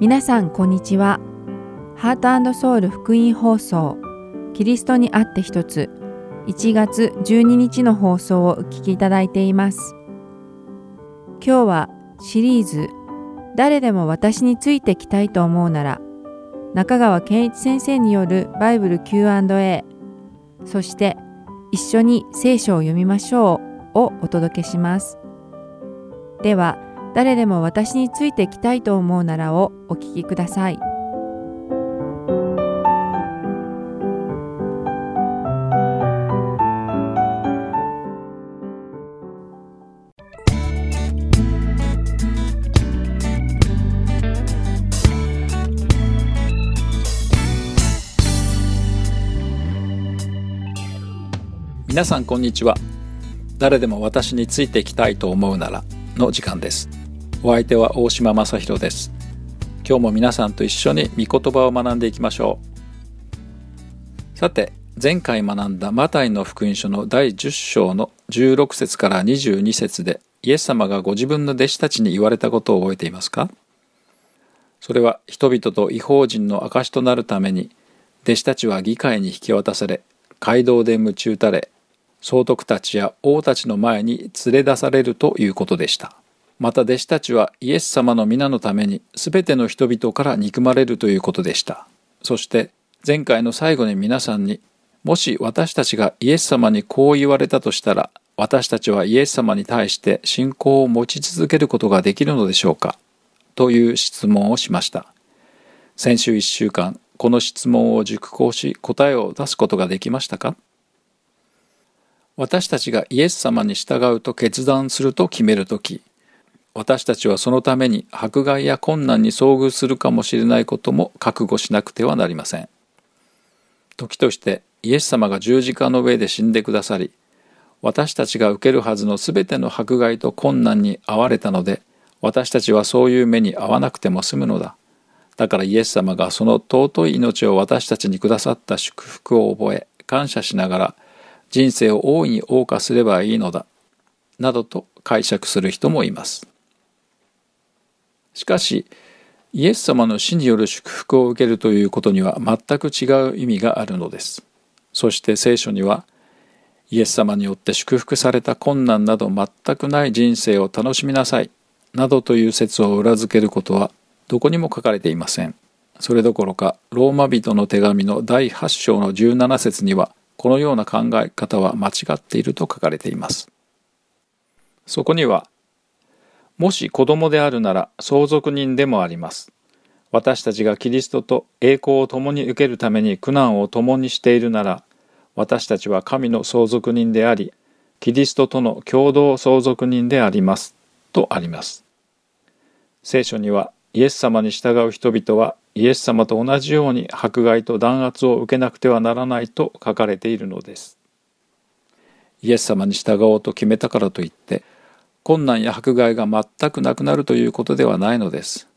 皆さんこんにちは。ハートソウル福音放送キリストにあって一つ1月12日の放送をお聞きいただいています。今日はシリーズ誰でも私についてきたいと思うなら中川健一先生によるバイブル Q&A そして一緒に聖書を読みましょうをお届けします。では誰でも私についてきたいと思うならをお聞きください。皆さんこんにちは誰でも私についてきたいと思うならの時間です。お相手は大島正弘です。今日も皆さんと一緒に御言葉を学んでいきましょう。さて前回学んだマタイの福音書の第10章の16節から22節でイエス様がご自分の弟子たちに言われたことを覚えていますか？それは人々と違法人の証となるために弟子たちは議会に引き渡され街道で鞭打たれ総督たちや王たちの前に連れ出されるということでした。また弟子たちはイエス様の皆のために全ての人々から憎まれるということでした。そして前回の最後に皆さんにもし私たちがイエス様にこう言われたとしたら私たちはイエス様に対して信仰を持ち続けることができるのでしょうかという質問をしました。先週1週間この質問を熟考し答えを出すことができましたか？私たちがイエス様に従うと決断すると決めるとき私たちはそのために迫害や困難に遭遇するかもしれないことも覚悟しなくてはなりません。時としてイエス様が十字架の上で死んでくださり私たちが受けるはずのすべての迫害と困難に遭われたので私たちはそういう目に遭わなくても済むのだ。だからイエス様がその尊い命を私たちにくださった祝福を覚え感謝しながら人生を大いに謳歌すればいいのだなどと解釈する人もいます。しかしイエス様の死による祝福を受けるということには全く違う意味があるのです。そして聖書にはイエス様によって祝福された困難など全くない人生を楽しみなさいなどという説を裏付けることはどこにも書かれていません。それどころかローマ人の手紙の第8章の17節にはこのような考え方は間違っていると書かれています。そこには、もし子供であるなら相続人でもあります。私たちがキリストと栄光を共に受けるために苦難を共にしているなら、私たちは神の相続人であり、キリストとの共同相続人であります。とあります。聖書には、イエス様に従う人々はイエス様と同じように迫害と弾圧を受けなくてはならないと書かれているのです。イエス様に従おうと決めたからといって困難や迫害が全くなくなるということではないのです。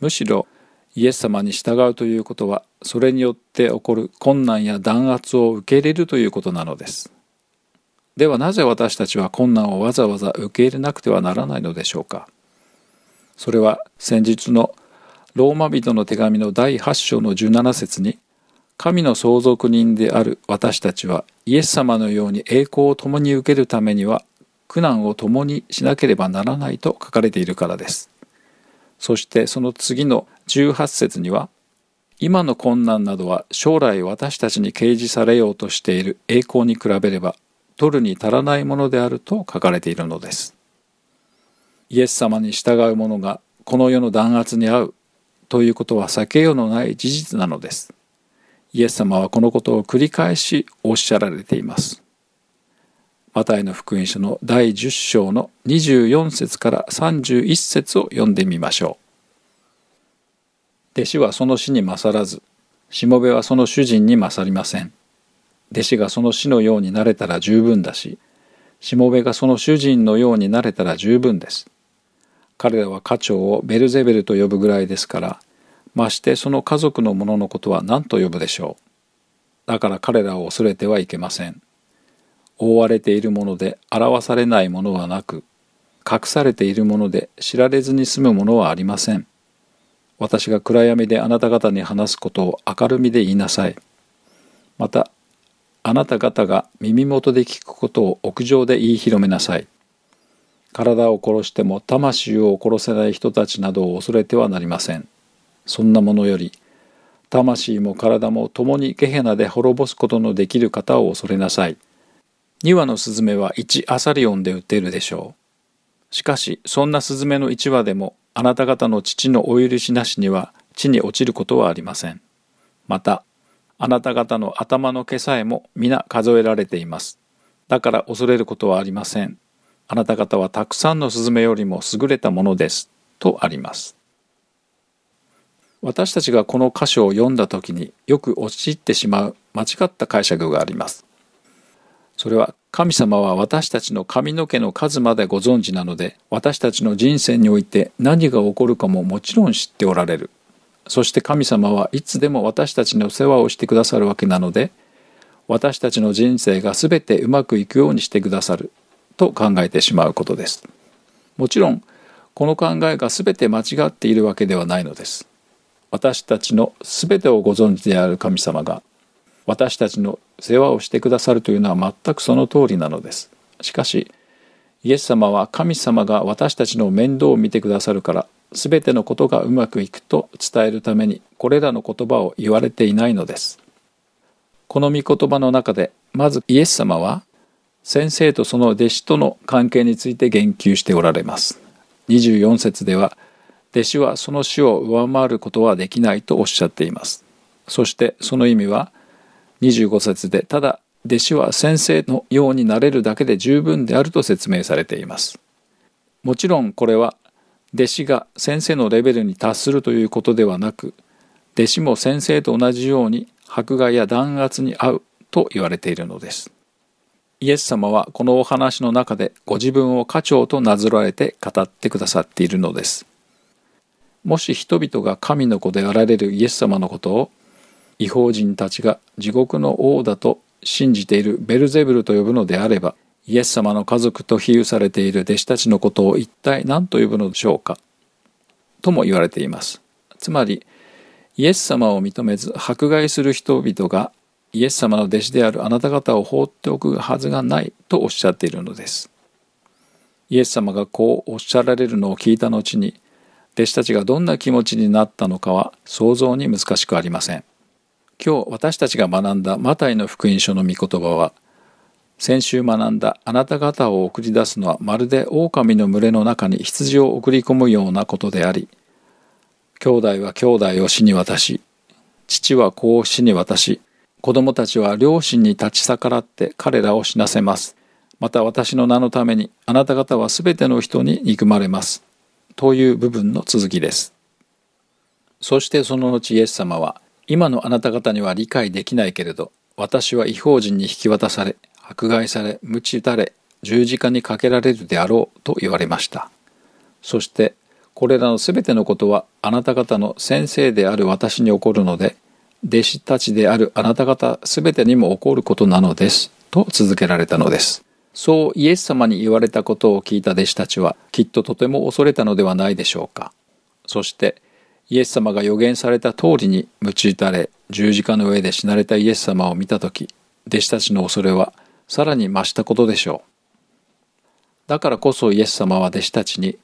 むしろイエス様に従うということはそれによって起こる困難や弾圧を受け入れるということなのです。ではなぜ私たちは困難をわざわざ受け入れなくてはならないのでしょうか。それは先日のローマ人の手紙の第8章の17節に神の相続人である私たちはイエス様のように栄光を共に受けるためには苦難を共にしなければならないと書かれているからです。そしてその次の18節には今の困難などは将来私たちに掲示されようとしている栄光に比べれば取るに足らないものであると書かれているのです。イエス様に従う者がこの世の弾圧に遭うということは避けようのない事実なのです。イエス様はこのことを繰り返しおっしゃられています。マタイの福音書の第10章の24節から31節を読んでみましょう。弟子はその死に勝らず、しもべはその主人に勝りません。弟子がその死のようになれたら十分だし、しもべがその主人のようになれたら十分です。彼らは家長をベルゼベルと呼ぶぐらいですからましてその家族の者のことは何と呼ぶでしょうだから彼らを恐れてはいけません覆われているもので表されないものはなく隠されているもので知られずに済むものはありません私が暗闇であなた方に話すことを明るみで言いなさい。また、あなた方が耳元で聞くことを屋上で言い広めなさい。体を殺しても魂を殺せない人たちなどを恐れてはなりません。そんなものより、魂も体も共にゲヘナで滅ぼすことのできる方を恐れなさい。2羽のスズメは1アサリオンで打てるでしょう。しかし、そんなスズメの1羽でも、あなた方の父のお許しなしには地に落ちることはありません。また、あなた方の頭の毛さえも皆数えられています。だから恐れることはありません。あなた方はたくさんのスズメよりも優れたものです。とあります。私たちがこの箇所を読んだ時によく陥ってしまう間違った解釈があります。それは神様は私たちの髪の毛の数までご存知なので私たちの人生において何が起こるかももちろん知っておられる。そして神様はいつでも私たちの世話をしてくださるわけなので私たちの人生が全てうまくいくようにしてくださると考えてしまうことです。もちろんこの考えが全て間違っているわけではないのです。私たちの全てをご存知である神様が私たちの世話をしてくださるというのは全くその通りなのです。しかし、イエス様は神様が私たちの面倒を見てくださるから、全てのことがうまくいくと伝えるためにこれらの言葉を言われていないのです。この御言葉の中で、まずイエス様は、先生とその弟子との関係について言及しておられます。24節では、弟子はその死を上回ることはできないとおっしゃっています。そしてその意味は、25節でただ弟子は先生のようになれるだけで十分であると説明されていますもちろんこれは弟子が先生のレベルに達するということではなく弟子も先生と同じように迫害や弾圧に遭うと言われているのですイエス様はこのお話の中でご自分を家長となぞらえて語ってくださっているのです。もし人々が神の子であられるイエス様のことを違法人たちが地獄の王だと信じているベルゼブルと呼ぶのであればイエス様の家族と比喩されている弟子たちのことを一体何と呼ぶのでしょうかとも言われています。つまりイエス様を認めず迫害する人々がイエス様の弟子であるあなた方を放っておくはずがないとおっしゃっているのです。イエス様がこうおっしゃられるのを聞いた後に弟子たちがどんな気持ちになったのかは想像に難しくありません。今日私たちが学んだマタイの福音書の御言葉は先週学んだあなた方を送り出すのはまるで狼の群れの中に羊を送り込むようなことであり兄弟は兄弟を死に渡し父は子を死に渡し子供たちは両親に立ち逆らって彼らを死なせます。また私の名のためにあなた方はすべての人に憎まれます。という部分の続きです。そしてその後イエス様は今のあなた方には理解できないけれど、私は違法人に引き渡され、迫害され、鞭打たれ、十字架にかけられるであろうと言われました。そして、これらのすべてのことはあなた方の先生である私に起こるので、弟子たちであるあなた方すべてにも起こることなのです。と続けられたのです。そうイエス様に言われたことを聞いた弟子たちはきっととても恐れたのではないでしょうか。そしてイエス様が予言された通りに鞭打たれ十字架の上で死なれたイエス様を見た時弟子たちの恐れはさらに増したことでしょうだからこそイエス様は弟子たちに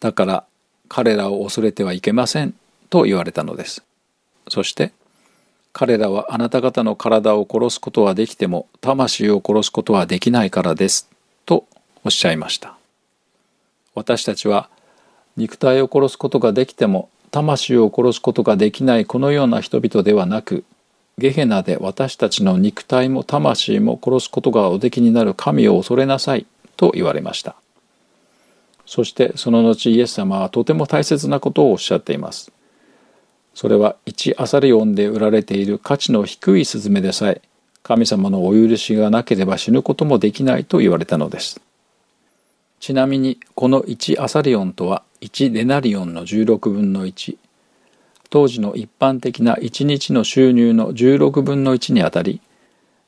だから彼らを恐れてはいけませんと言われたのですそして彼らはあなた方の体を殺すことはできても魂を殺すことはできないからですとおっしゃいました。私たちは肉体を殺すことができても魂を殺すことができないこのような人々ではなくゲヘナで私たちの肉体も魂も殺すことがおできになる神を恐れなさいと言われました。そしてその後イエス様はとても大切なことをおっしゃっています。それは1アサリオンで売られている価値の低いスズメでさえ神様のお許しがなければ死ぬこともできないと言われたのです。ちなみにこの1アサリオンとは1デナリオンの16分の1当時の一般的な1日の収入の16分の1にあたり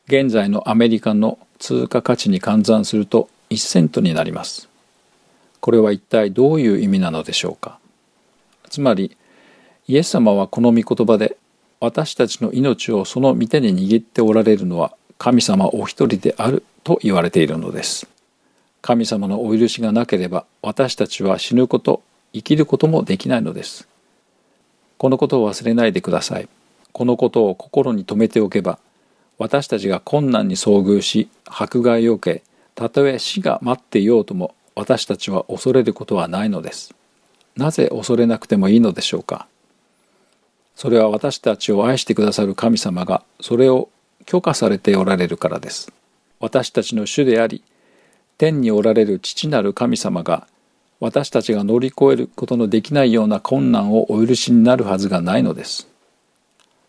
現在のアメリカの通貨価値に換算すると1セントになります。これは一体どういう意味なのでしょうか。つまりイエス様はこの御言葉で私たちの命をその御手に握っておられるのは神様お一人であると言われているのです。神様のお許しがなければ私たちは死ぬこと、生きることもできないのです。このことを忘れないでください。このことを心に留めておけば私たちが困難に遭遇し迫害を受けたとえ死が待っていようとも私たちは恐れることはないのです。なぜ恐れなくてもいいのでしょうかそれは私たちを愛してくださる神様がそれを許可されておられるからです。私たちの主であり天におられる父なる神様が私たちが乗り越えることのできないような困難をお許しになるはずがないのです。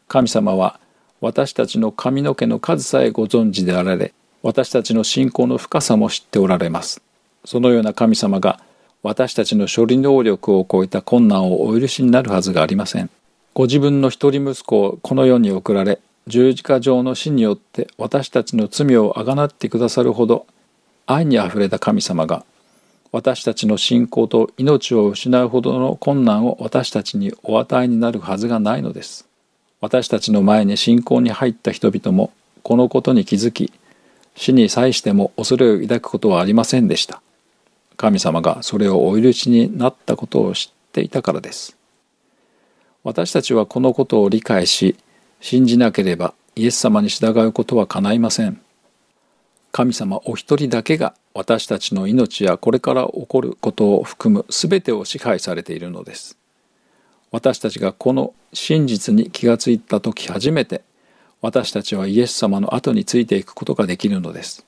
神様は私たちの髪の毛の数さえご存知であられ私たちの信仰の深さも知っておられます。そのような神様が私たちの処理能力を超えた困難をお許しになるはずがありません。ご自分の一人息子をこの世に送られ十字架上の死によって私たちの罪をあがなってくださるほど愛にあふれた神様が私たちの信仰と命を失うほどの困難を私たちにお与えになるはずがないのです。私たちの前に信仰に入った人々もこのことに気づき死に際しても恐れを抱くことはありませんでした。神様がそれをお許しになったことを知っていたからです。私たちはこのことを理解し信じなければイエス様に従うことは叶いません。神様お一人だけが私たちの命やこれから起こることを含む全てを支配されているのです。私たちがこの真実に気がついた時初めて私たちはイエス様の後についていくことができるのです。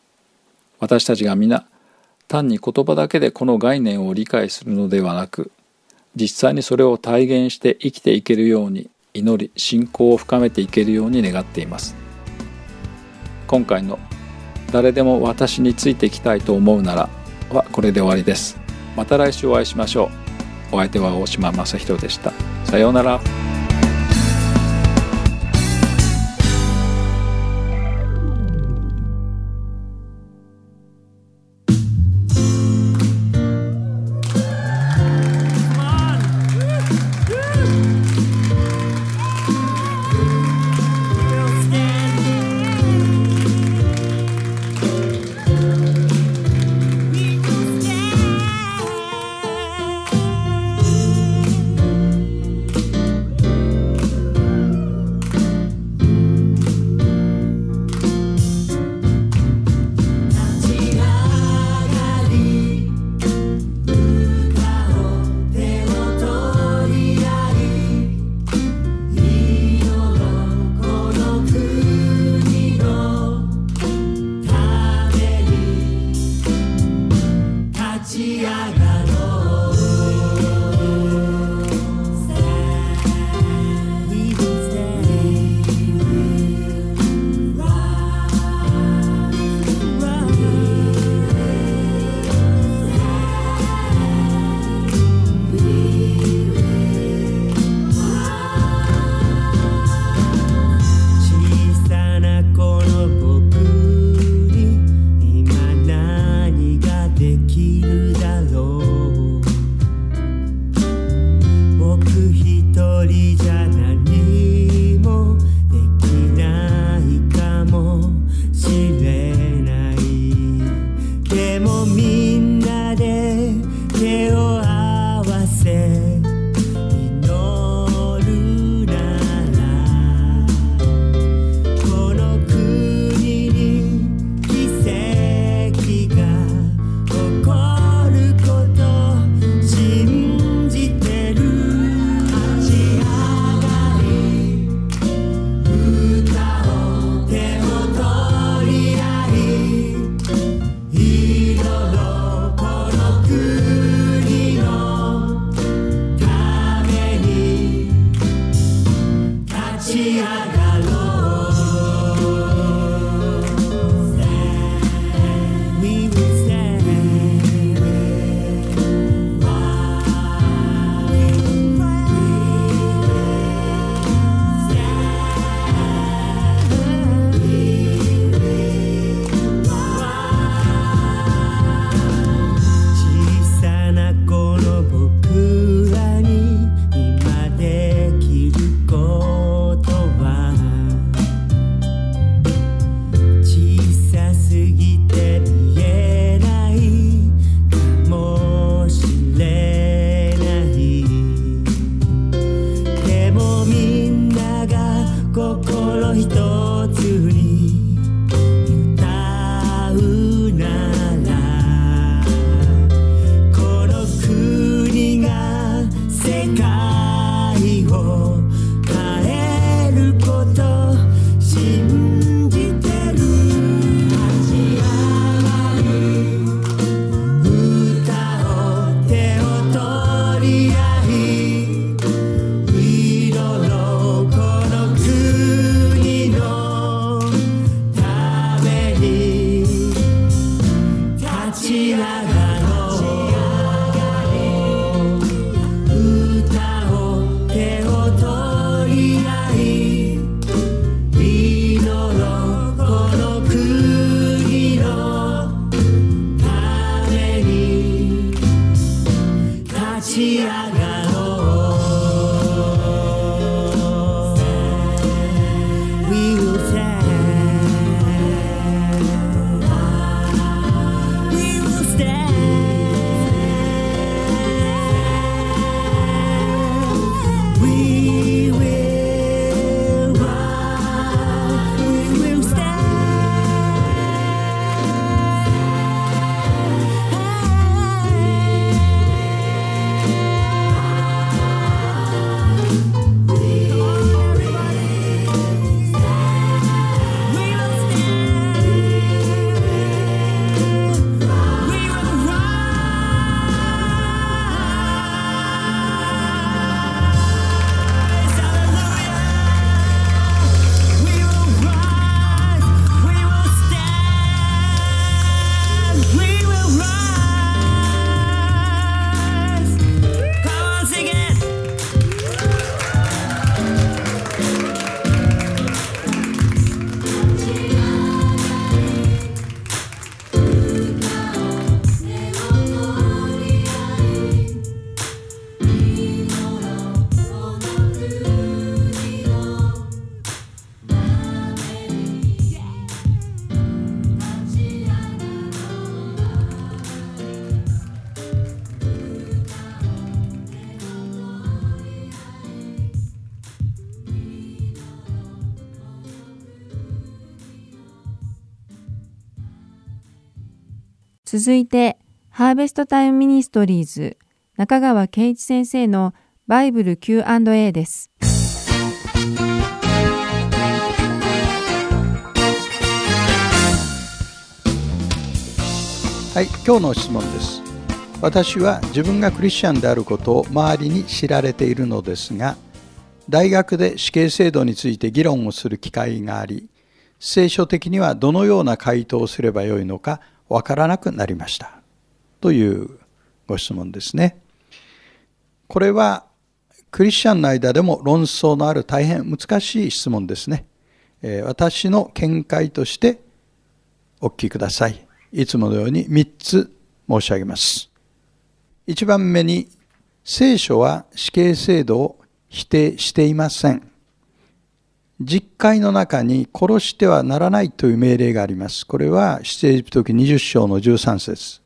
私たちが皆単に言葉だけでこの概念を理解するのではなく実際にそれを体現して生きていけるように祈り信仰を深めていけるように願っています。今回の「誰でも私についていきたいと思うなら」はこれで終わりです。また来週お会いしましょう。お相手は大島正弘でした。さようなら。続いて、ハーベストタイムミニストリーズ中川圭一先生のバイブル Q&A です。はい、今日の質問です。私は自分がクリスチャンであることを周りに知られているのですが、大学で死刑制度について議論をする機会があり、聖書的にはどのような回答をすればよいのかわからなくなりました。というご質問ですね。これはクリスチャンの間でも論争のある大変難しい質問ですね。え私の見解としてお聞きください。いつものように3つ申し上げます。1番目に、聖書は死刑制度を否定していません。実会の中に殺してはならないという命令があります。これは、出エジプト記20章の13節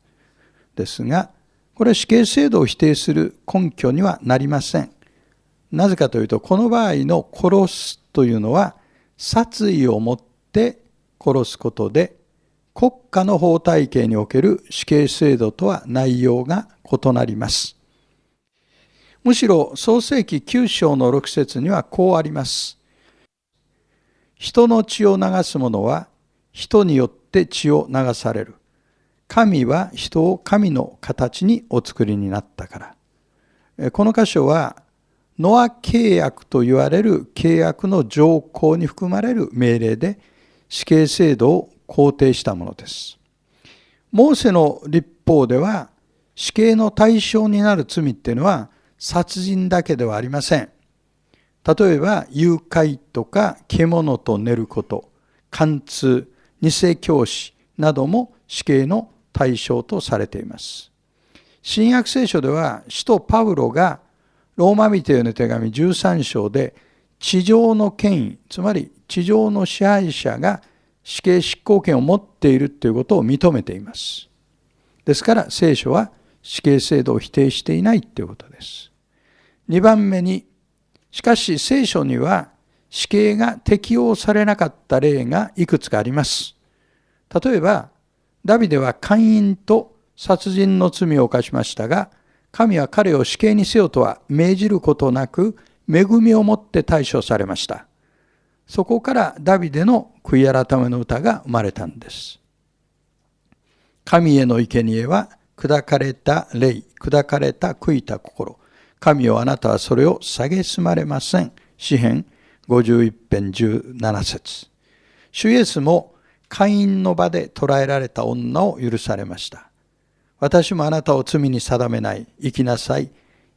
ですが、これは死刑制度を否定する根拠にはなりません。なぜかというと、この場合の殺すというのは、殺意を持って殺すことで、国家の法体系における死刑制度とは内容が異なります。むしろ創世記9章の6節にはこうあります。人の血を流す者は人によって血を流される。神は人を神の形にお作りになったから。この箇所はノア契約と言われる契約の条項に含まれる命令で死刑制度を肯定したものです。モーセの立法では死刑の対象になる罪っていうのは殺人だけではありません。例えば誘拐とか獣と寝ること、貫通、偽教師なども死刑の対象とされています。新約聖書では使徒パウロがローマ人への手紙13章で地上の権威、つまり地上の支配者が死刑執行権を持っているということを認めています。ですから聖書は死刑制度を否定していないということです。2番目に、しかし聖書には死刑が適用されなかった例がいくつかあります。例えば、ダビデは姦淫と殺人の罪を犯しましたが、神は彼を死刑にせよとは命じることなく、恵みをもって対処されました。そこからダビデの悔い改めの歌が生まれたんです。神への生贄は砕かれた霊、砕かれた悔いた心。神をあなたはそれを蔑まれません。詩編51編17節主イエスも会員の場で捕らえられた女を許されました。私もあなたを罪に定めない。生きなさい。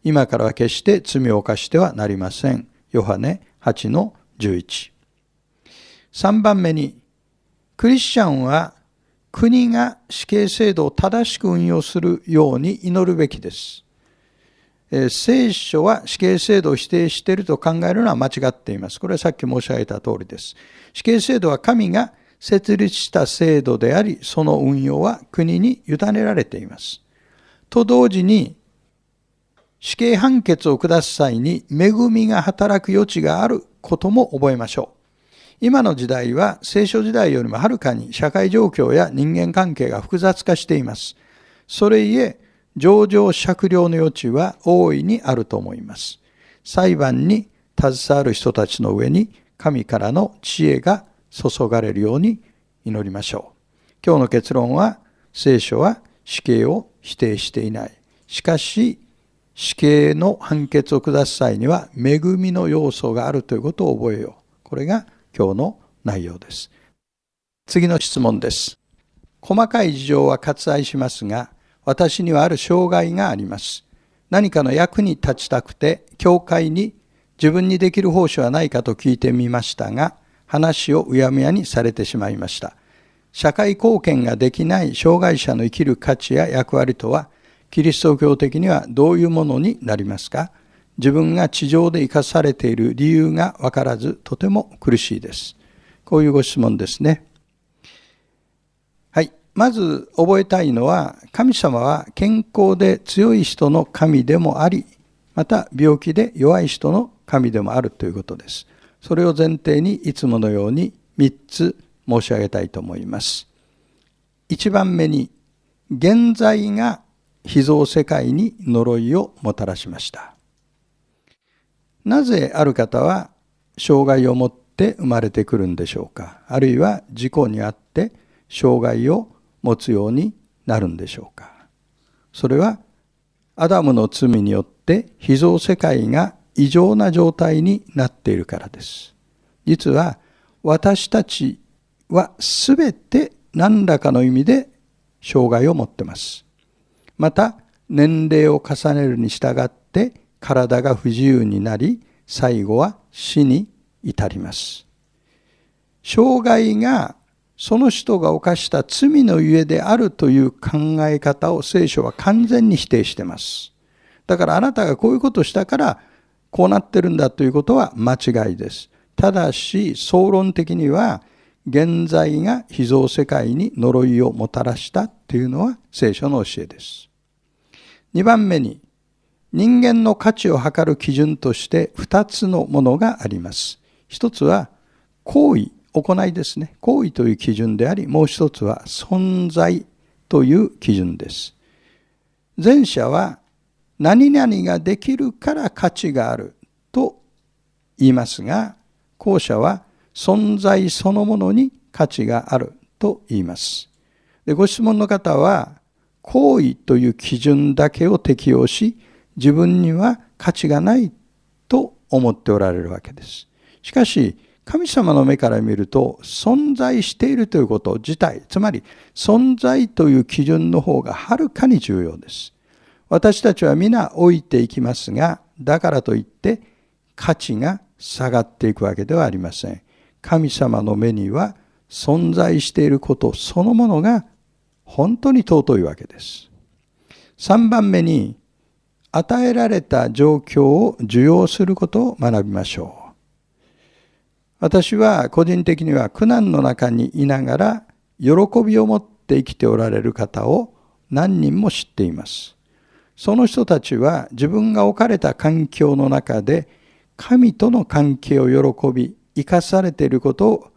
今からは決して罪を犯してはなりません。ヨハネ8の11。3番目に、クリスチャンは国が死刑制度を正しく運用するように祈るべきです。聖書は死刑制度を否定していると考えるのは間違っています。これはさっき申し上げた通りです。死刑制度は神が設立した制度であり、その運用は国に委ねられています。と同時に、死刑判決を下す際に恵みが働く余地があることも覚えましょう。今の時代は聖書時代よりもはるかに社会状況や人間関係が複雑化しています。それゆえ、上場酌量の余地は大いにあると思います。裁判に携わる人たちの上に神からの知恵が注がれるように祈りましょう。今日の結論は、聖書は死刑を否定していない。しかし、死刑の判決を下す際には恵みの要素があるということを覚えよう。これが今日の内容です。次の質問です。細かい事情は割愛しますが、私にはある障害があります。何かの役に立ちたくて、教会に自分にできる奉仕はないかと聞いてみましたが、話をうやむやにされてしまいました。社会貢献ができない障害者の生きる価値や役割とは、キリスト教的にはどういうものになりますか？自分が地上で生かされている理由がわからず、とても苦しいです。こういうご質問ですね。まず覚えたいのは、神様は健康で強い人の神でもあり、また病気で弱い人の神でもあるということです。それを前提にいつものように3つ申し上げたいと思います。1番目に、現在が秘蔵世界に呪いをもたらしました。なぜある方は障害を持って生まれてくるんでしょうか？あるいは事故にあって障害を持つようになるんでしょうかそれはアダムの罪によって秘蔵世界が異常な状態になっているからです。実は私たちはすべて何らかの意味で障害を持ってます。また年齢を重ねるに従って体が不自由になり最後は死に至ります。障害がその人が犯した罪のゆえであるという考え方を聖書は完全に否定しています。だからあなたがこういうことをしたからこうなってるんだということは間違いです。ただし総論的には現在が秘蔵世界に呪いをもたらしたというのは聖書の教えです。2番目に人間の価値を測る基準として2つのものがあります。一つは行為行いですね。行為という基準であり、もう一つは存在という基準です。前者は何々ができるから価値があると言いますが、後者は存在そのものに価値があると言います。でご質問の方は、行為という基準だけを適用し、自分には価値がないと思っておられるわけです。しかし、神様の目から見ると存在しているということ自体、つまり存在という基準の方がはるかに重要です。私たちは皆老いていきますが、だからといって価値が下がっていくわけではありません。神様の目には存在していることそのものが本当に尊いわけです。3番目に、与えられた状況を受容することを学びましょう。私は個人的には苦難の中にいながら喜びを持って生きておられる方を何人も知っています。その人たちは自分が置かれた環境の中で神との関係を喜び生かされていることを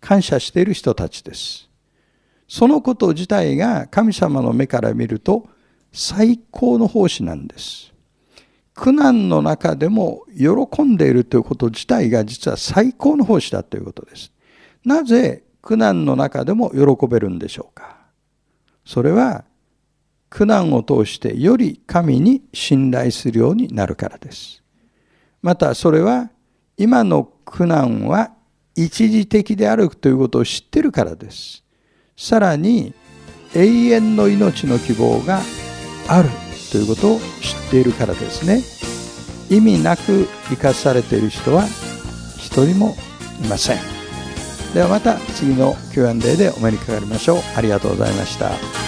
感謝している人たちです。そのこと自体が神様の目から見ると最高の奉仕なんです。苦難の中でも喜んでいるということ自体が実は最高の奉仕だということです。なぜ苦難の中でも喜べるんでしょうか？それは苦難を通してより神に信頼するようになるからです。またそれは今の苦難は一時的であるということを知っているからです。さらに永遠の命の希望があるということを知っているからですね。意味なく生かされている人は一人もいません。ではまた次の Q&A でお目にかかりましょう。ありがとうございました。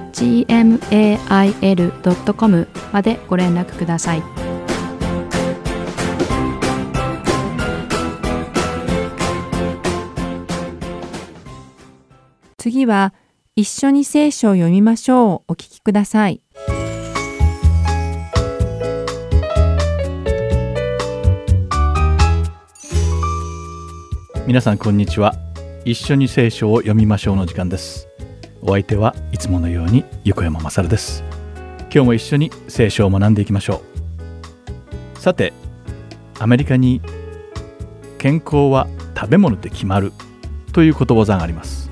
gmail.com までご連絡ください。次は一緒に聖書を読みましょうお聞きください。皆さんこんにちは一緒に聖書を読みましょうの時間ですお相手はいつものように横山まさるです。今日も一緒に聖書を学んでいきましょう。さてアメリカに健康は食べ物で決まるということわざがあります。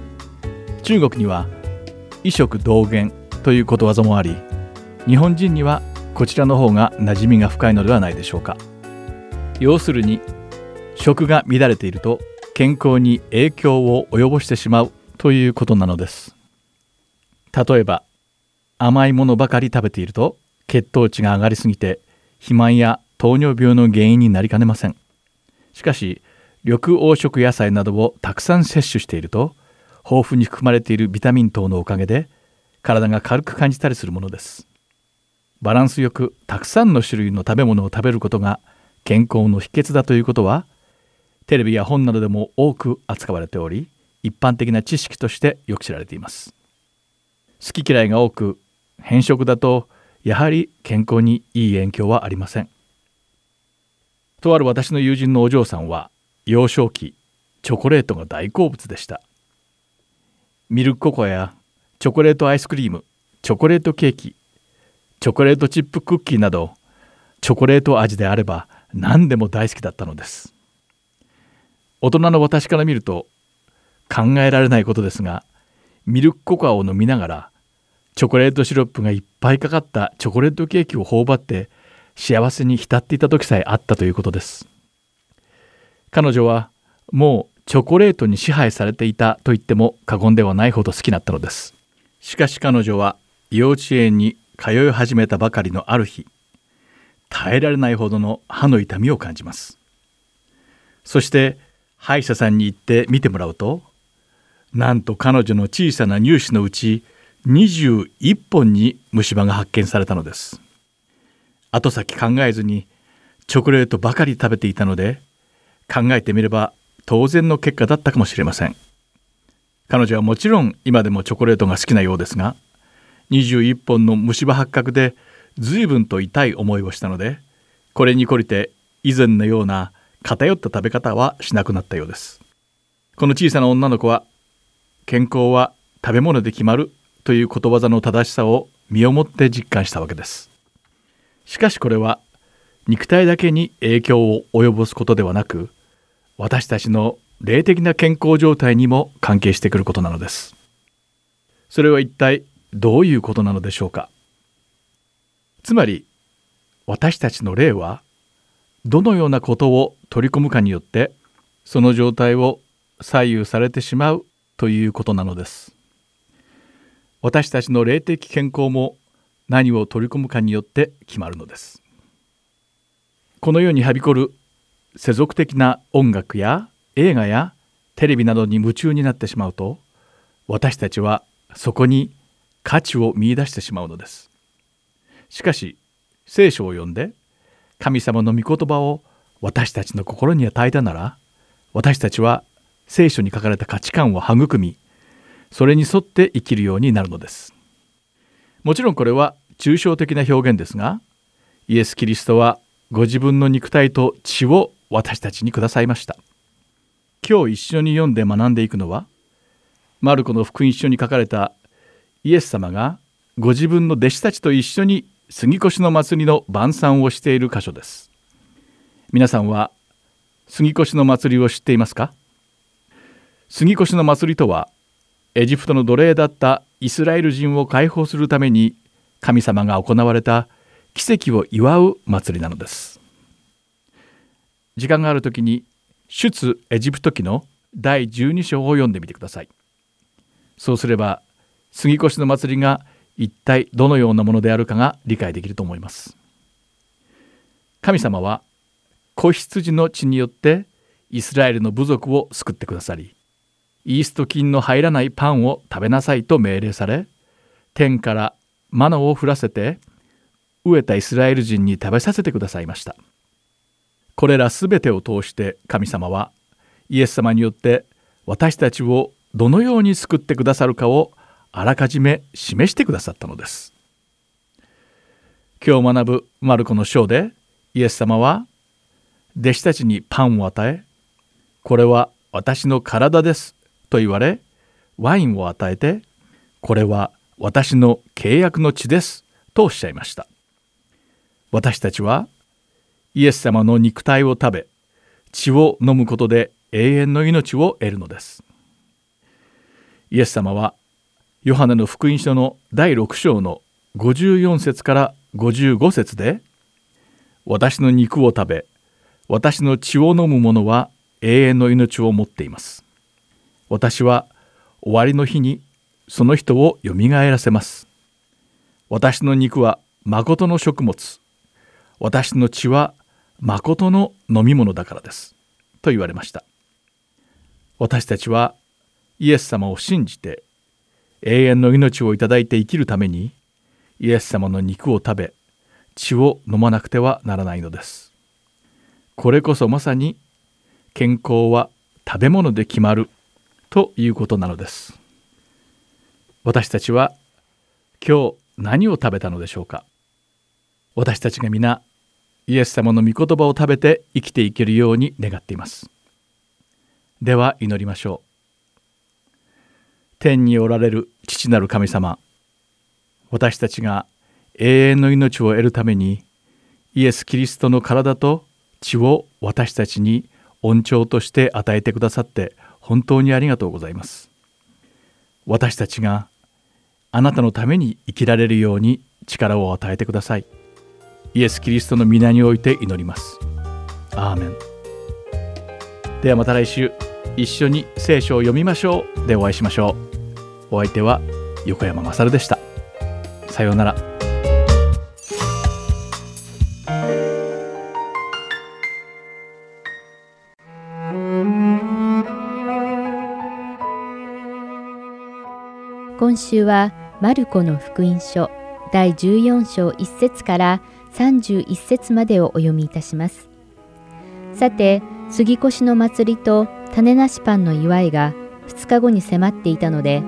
中国には異食同源ということわざもあり日本人にはこちらの方が馴染みが深いのではないでしょうか。要するに食が乱れていると健康に影響を及ぼしてしまうということなのです。例えば甘いものばかり食べていると血糖値が上がりすぎて肥満や糖尿病の原因になりかねません。しかし緑黄色野菜などをたくさん摂取していると豊富に含まれているビタミン等のおかげで体が軽く感じたりするものです。バランスよくたくさんの種類の食べ物を食べることが健康の秘訣だということはテレビや本などでも多く扱われており一般的な知識としてよく知られています。好き嫌いが多く偏食だとやはり健康にいい影響はありません。とある私の友人のお嬢さんは幼少期チョコレートが大好物でした。ミルクココアやチョコレートアイスクリームチョコレートケーキチョコレートチップクッキーなどチョコレート味であれば何でも大好きだったのです。大人の私から見ると考えられないことですがミルクココアを飲みながらチョコレートシロップがいっぱいかかったチョコレートケーキを頬張って幸せに浸っていた時さえあったということです。彼女はもうチョコレートに支配されていたと言っても過言ではないほど好きだったのです。しかし彼女は幼稚園に通い始めたばかりのある日耐えられないほどの歯の痛みを感じます。そして歯医者さんに行って見てもらうとなんと彼女の小さな乳歯のうち21本に虫歯が発見されたのです。後先考えずにチョコレートばかり食べていたので考えてみれば当然の結果だったかもしれません。彼女はもちろん今でもチョコレートが好きなようですが21本の虫歯発覚で随分と痛い思いをしたのでこれに懲りて以前のような偏った食べ方はしなくなったようです。この小さな女の子は健康は食べ物で決まるということわざの正しさを身をもって実感したわけです。しかしこれは肉体だけに影響を及ぼすことではなく私たちの霊的な健康状態にも関係してくることなのです。それは一体どういうことなのでしょうか？つまり私たちの霊はどのようなことを取り込むかによってその状態を左右されてしまうということなのです。私たちの霊的健康も何を取り込むかによって決まるのです。このようにはびこる世俗的な音楽や映画やテレビなどに夢中になってしまうと私たちはそこに価値を見出してしまうのです。しかし聖書を読んで神様の御言葉を私たちの心に与えたなら私たちは聖書に書かれた価値観を育みそれに沿って生きるようになるのです。もちろんこれは抽象的な表現ですがイエス・キリストはご自分の肉体と血を私たちにくださいました。今日一緒に読んで学んでいくのはマルコの福音書に書かれたイエス様がご自分の弟子たちと一緒に杉越の祭りの晩餐をしている箇所です。皆さんは杉越の祭りを知っていますか？杉越の祭りとはエジプトの奴隷だったイスラエル人を解放するために神様が行われた奇跡を祝う祭りなのです。時間がある時に出エジプト記の第12章を読んでみてください。そうすれば杉越の祭りが一体どのようなものであるかが理解できると思います。神様は子羊の血によってイスラエルの部族を救ってくださりイースト菌の入らないパンを食べなさいと命令され天からマナを降らせて飢えたイスラエル人に食べさせてくださいました。これらすべてを通して神様はイエス様によって私たちをどのように救ってくださるかをあらかじめ示してくださったのです。今日学ぶマルコの章でイエス様は弟子たちにパンを与えこれは私の体です。と言われワインを与えてこれは私の契約の血ですとおっしゃいました。私たちはイエス様の肉体を食べ血を飲むことで永遠の命を得るのです。イエス様はヨハネの福音書の第6章の54節から55節で私の肉を食べ私の血を飲む者は永遠の命を持っています。私は終わりの日にその人をよみがえらせます。私の肉は誠の食物。私の血は誠の飲み物だからです。と言われました。私たちはイエス様を信じて永遠の命をいただいて生きるためにイエス様の肉を食べ血を飲まなくてはならないのです。これこそまさに健康は食べ物で決まるということなのです。私たちは今日何を食べたのでしょうか。私たちが皆イエス様の御言葉を食べて生きていけるように願っています。では祈りましょう。天におられる父なる神様私たちが永遠の命を得るためにイエス・キリストの体と血を私たちに恩寵として与えてくださって本当にありがとうございます。私たちがあなたのために生きられるように力を与えてください。イエス・キリストの皆において祈ります。アーメン。ではまた来週一緒に聖書を読みましょう。でお会いしましょう。お相手は横山まさるでした。さようなら。今週はマルコの福音書第14章1節から31節までをお読みいたします。さて、杉越の祭りと種なしパンの祝いが2日後に迫っていたので、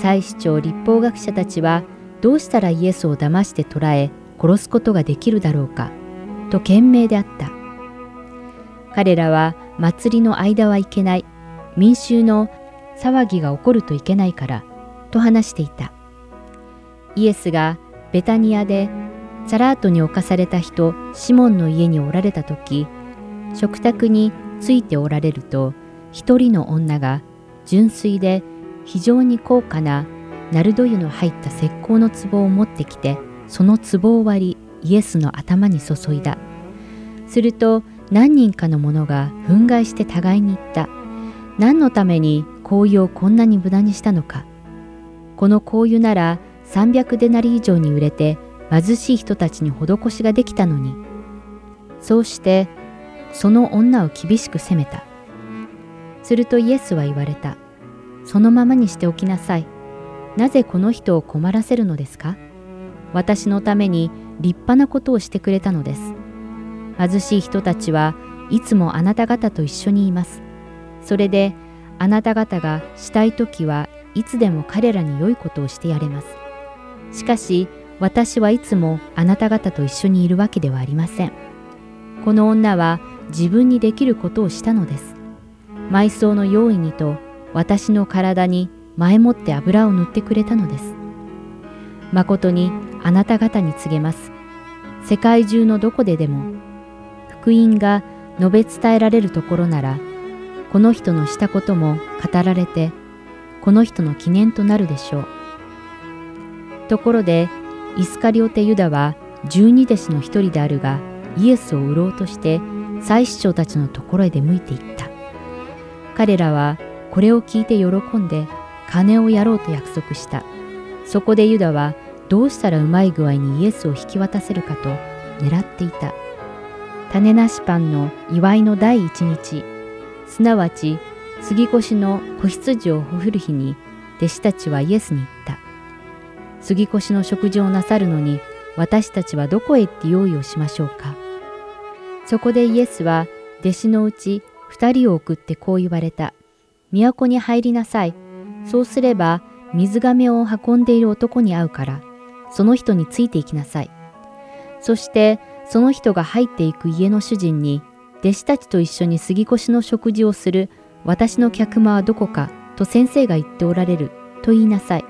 祭司長立法学者たちはどうしたらイエスを騙して捕らえ殺すことができるだろうか、と懸命であった。彼らは祭りの間はいけない、民衆の騒ぎが起こるといけないから、と話していた。イエスがベタニアでサラートに侵された人シモンの家におられた時食卓についておられると一人の女が純粋で非常に高価なナルド油の入った石膏の壺を持ってきてその壺を割りイエスの頭に注いだ。すると何人かの者が憤慨して互いに言った。何のために香油をこんなに無駄にしたのか。この香油なら300デナリ以上に売れて貧しい人たちに施しができたのに。そうしてその女を厳しく責めた。するとイエスは言われた。そのままにしておきなさい。なぜこの人を困らせるのですか？私のために立派なことをしてくれたのです。貧しい人たちはいつもあなた方と一緒にいます。それであなた方がしたいときはいつでも彼らに良いことをしてやれます。しかし私はいつもあなた方と一緒にいるわけではありません。この女は自分にできることをしたのです。埋葬の用意にと私の体に前もって油を塗ってくれたのです。誠にあなた方に告げます。世界中のどこででも、福音が述べ伝えられるところなら、この人のしたことも語られて、この人の記念となるでしょう。ところで、イスカリオテユダは十二弟子の一人であるが、イエスを売ろうとして、祭司長たちのところへ出向いていった。彼らはこれを聞いて喜んで、金をやろうと約束した。そこでユダはどうしたらうまい具合にイエスを引き渡せるかと狙っていた。種なしパンの祝いの第一日、すなわち杉越の子羊をほふる日に弟子たちはイエスに言った。杉越の食事をなさるのに私たちはどこへ行って用意をしましょうか。そこでイエスは弟子のうち二人を送ってこう言われた。都に入りなさい。そうすれば水亀を運んでいる男に会うから、その人についていきなさい。そしてその人が入っていく家の主人に、弟子たちと一緒に杉越の食事をする私の客間はどこかと先生が言っておられると言いなさい。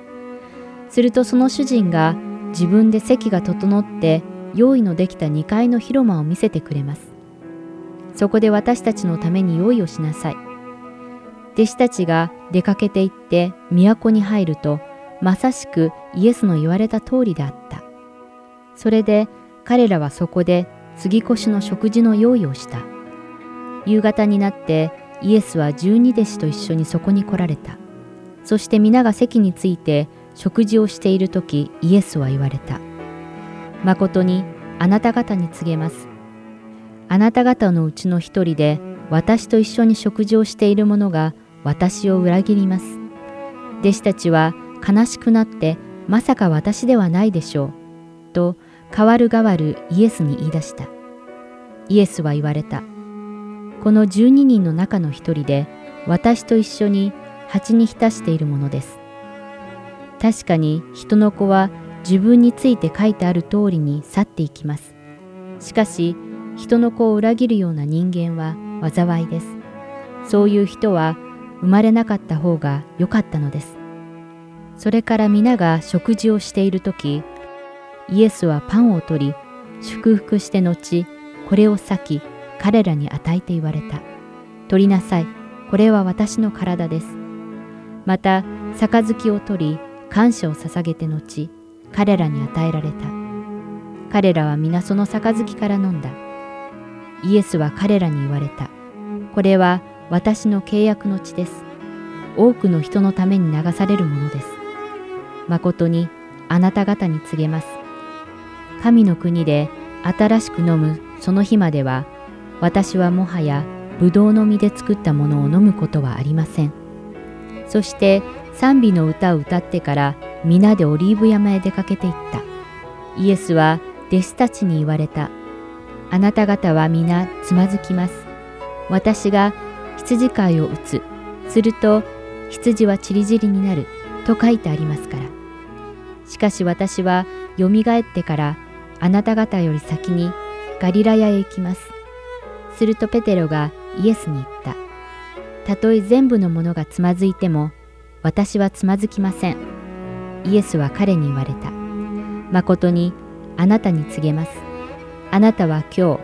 するとその主人が自分で席が整って用意のできた2階の広間を見せてくれます。そこで私たちのために用意をしなさい。弟子たちが出かけて行って都に入ると、まさしくイエスの言われた通りであった。それで彼らはそこで杉越の食事の用意をした。夕方になってイエスは十二弟子と一緒にそこに来られた。そして皆が席について食事をしている時イエスは言われた。誠にあなた方に告げます。あなた方のうちの一人で私と一緒に食事をしている者が私を裏切ります。弟子たちは悲しくなってまさか私ではないでしょう。と代わる代わるイエスに言い出した。イエスは言われた。この12人の中の一人で私と一緒に蜂に浸しているものです。確かに人の子は自分について書いてある通りに去っていきます。しかし人の子を裏切るような人間は災いです。そういう人は生まれなかった方が良かったのです。それから皆が食事をしているとき、イエスはパンを取り、祝福して後、これを裂き、彼らに与えて言われた。取りなさい、これは私の体です。また、杯を取り、感謝を捧げて後、彼らに与えられた。彼らは皆その杯から飲んだ。イエスは彼らに言われた。これは私の契約の血です。多くの人のために流されるものです。誠にあなた方に告げます。神の国で新しく飲むその日までは、私はもはやブドウの実で作ったものを飲むことはありません。そして賛美の歌を歌ってから皆でオリーブ山へ出かけていった。イエスは弟子たちに言われた。あなた方は皆つまずきます。私が羊飼いを打つ。すると羊はちりぢりになる。と書いてありますから。しかし私はよみがえってからあなた方より先にガリラヤへ行きます。するとペテロがイエスに言った。たとえ全部のものがつまずいても私はつまずきません。イエスは彼に言われた。誠にあなたに告げます。あなたは今日、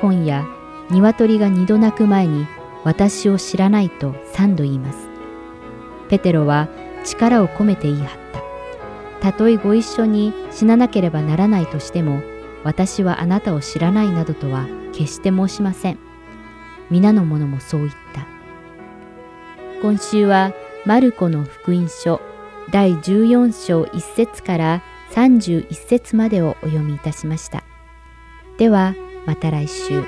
今夜、鶏が二度鳴く前に私を知らないと三度言います。ペテロは力を込めて言い張った。たとえご一緒に死ななければならないとしても、私はあなたを知らないなどとは決して申しません。皆の者もそう言った。今週はマルコの福音書第14章1節から31節までをお読みいたしました。ではまた来週。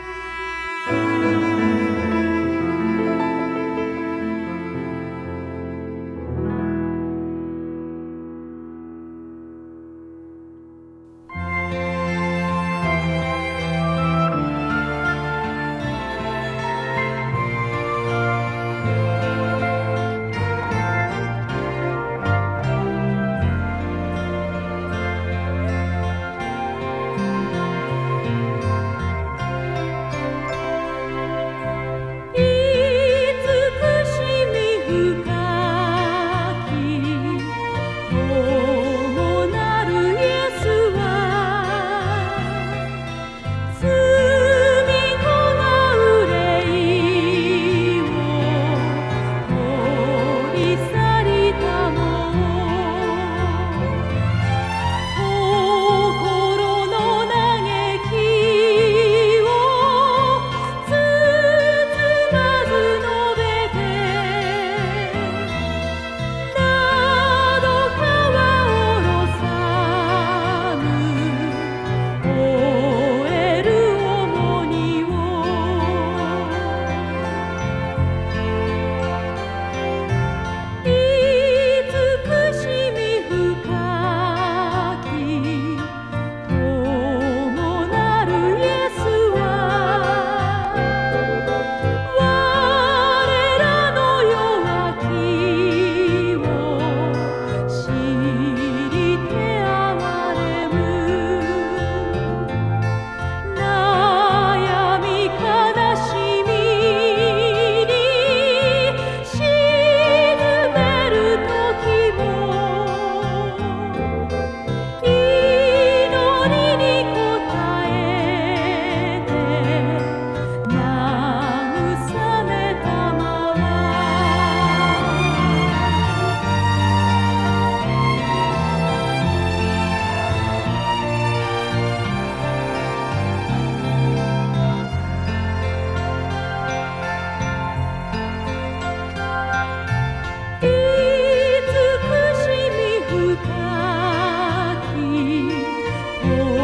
Oh.